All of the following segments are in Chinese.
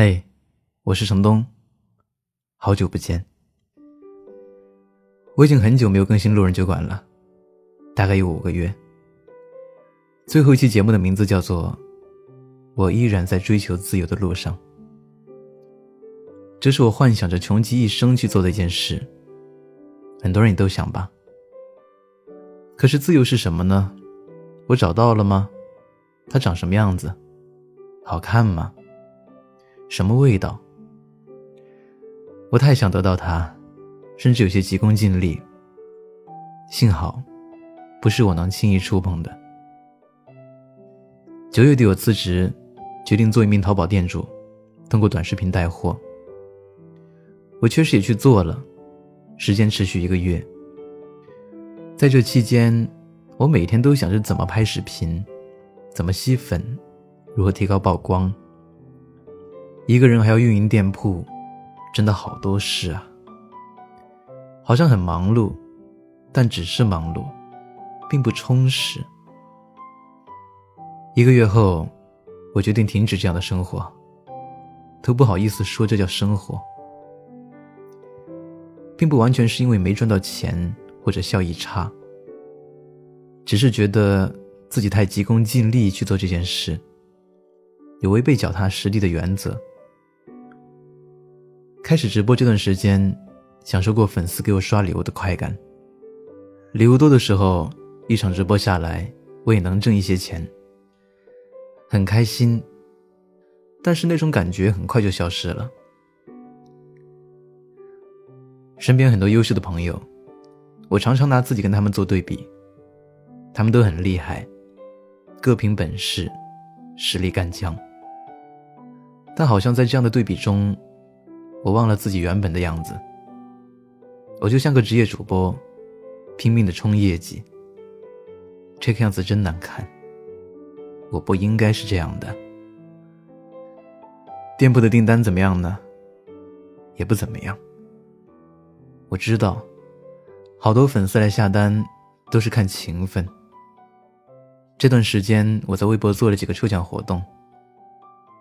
嘿，我是程东，好久不见。我已经很久没有更新路人酒馆了，大概有五个月。最后一期节目的名字叫做《我依然在追求自由的路上》，这是我幻想着穷极一生去做的一件事。很多人也都想吧。可是自由是什么呢？我找到了吗？它长什么样子？好看吗？什么味道？我太想得到它，甚至有些急功近利。幸好，不是我能轻易触碰的。九月底我辞职，决定做一名淘宝店主，通过短视频带货。我确实也去做了，时间持续一个月。在这期间，我每天都想着怎么拍视频，怎么吸粉，如何提高曝光。一个人还要运营店铺，真的好多事啊。好像很忙碌，但只是忙碌，并不充实。一个月后，我决定停止这样的生活，都不好意思说这叫生活，并不完全是因为没赚到钱或者效益差，只是觉得自己太急功近利去做这件事，有违背脚踏实地的原则。开始直播这段时间，享受过粉丝给我刷礼物的快感。礼物多的时候，一场直播下来，我也能挣一些钱，很开心。但是那种感觉很快就消失了。身边很多优秀的朋友，我常常拿自己跟他们做对比，他们都很厉害，各凭本事，实力干将。但好像在这样的对比中，我忘了自己原本的样子，我就像个职业主播，拼命的冲业绩。这个样子真难看，我不应该是这样的。店铺的订单怎么样呢？也不怎么样。我知道，好多粉丝来下单都是看情分。这段时间我在微博做了几个抽奖活动，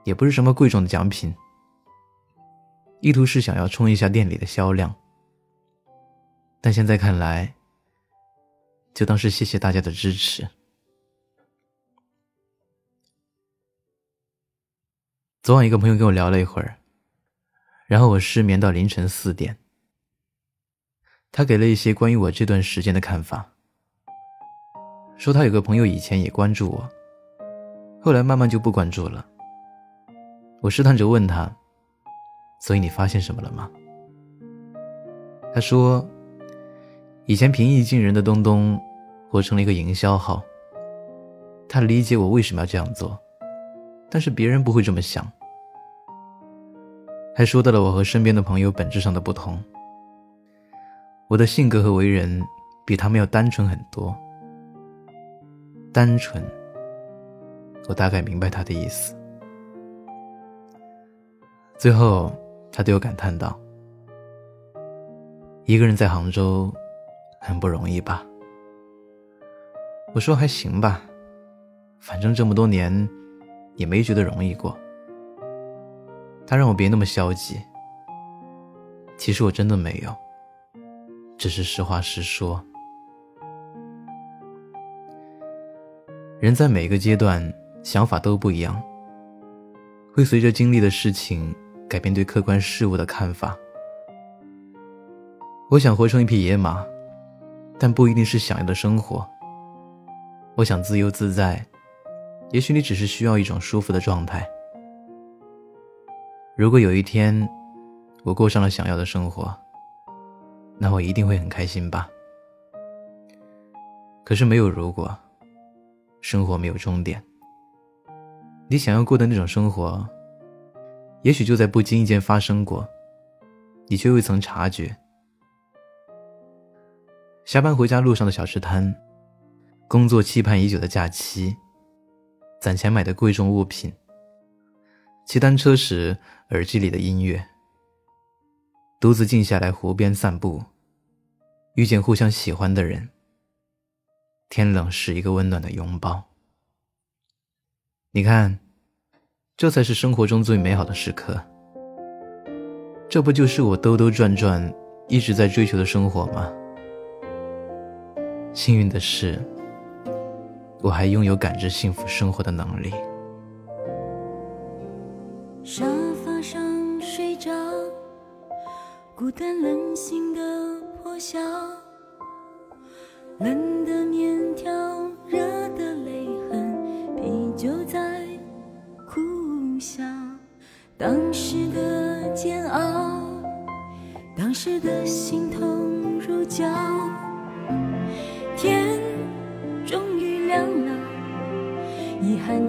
也不是什么贵重的奖品。意图是想要冲一下店里的销量，但现在看来，就当是谢谢大家的支持。昨晚一个朋友跟我聊了一会儿，然后我失眠到凌晨四点。他给了一些关于我这段时间的看法，说他有个朋友以前也关注我，后来慢慢就不关注了。我试探着问他。所以你发现什么了吗？他说：“以前平易近人的东东，活成了一个营销号。他理解我为什么要这样做，但是别人不会这么想。”还说到了我和身边的朋友本质上的不同。我的性格和为人比他们要单纯很多。单纯，我大概明白他的意思。最后。他对我感叹道：“一个人在杭州，很不容易吧？”我说：“还行吧，反正这么多年，也没觉得容易过。”他让我别那么消极。其实我真的没有，只是实话实说。人在每个阶段想法都不一样，会随着经历的事情。改变对客观事物的看法。我想活成一匹野马，但不一定是想要的生活。我想自由自在，也许你只是需要一种舒服的状态。如果有一天，我过上了想要的生活，那我一定会很开心吧。可是没有如果，生活没有终点。你想要过的那种生活。也许就在不经意间发生过，你却未曾察觉。下班回家路上的小吃摊，工作期盼已久的假期，攒钱买的贵重物品，骑单车时耳机里的音乐，独自静下来湖边散步，遇见互相喜欢的人，天冷时一个温暖的拥抱。你看。这才是生活中最美好的时刻。这不就是我兜兜转转一直在追求的生活吗？幸运的是，我还拥有感知幸福生活的能力。沙发上睡着，孤单冷醒的破晓，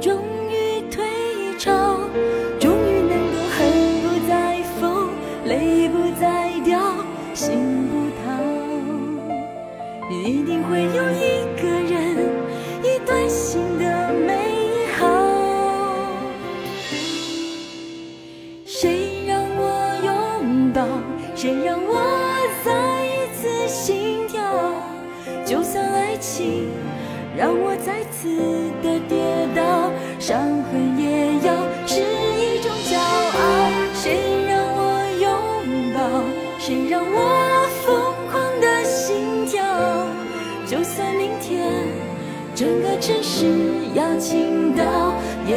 终于退潮，终于能够恨不再疯，泪不再掉，心不逃。一定会有一个人，一段新的美好。谁让我拥抱？谁让我再一次心跳？就算爱情让我再次，伤痕也要是一种骄傲。谁让我拥抱？谁让我疯狂的心跳？就算明天整个城市要倾倒，也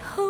后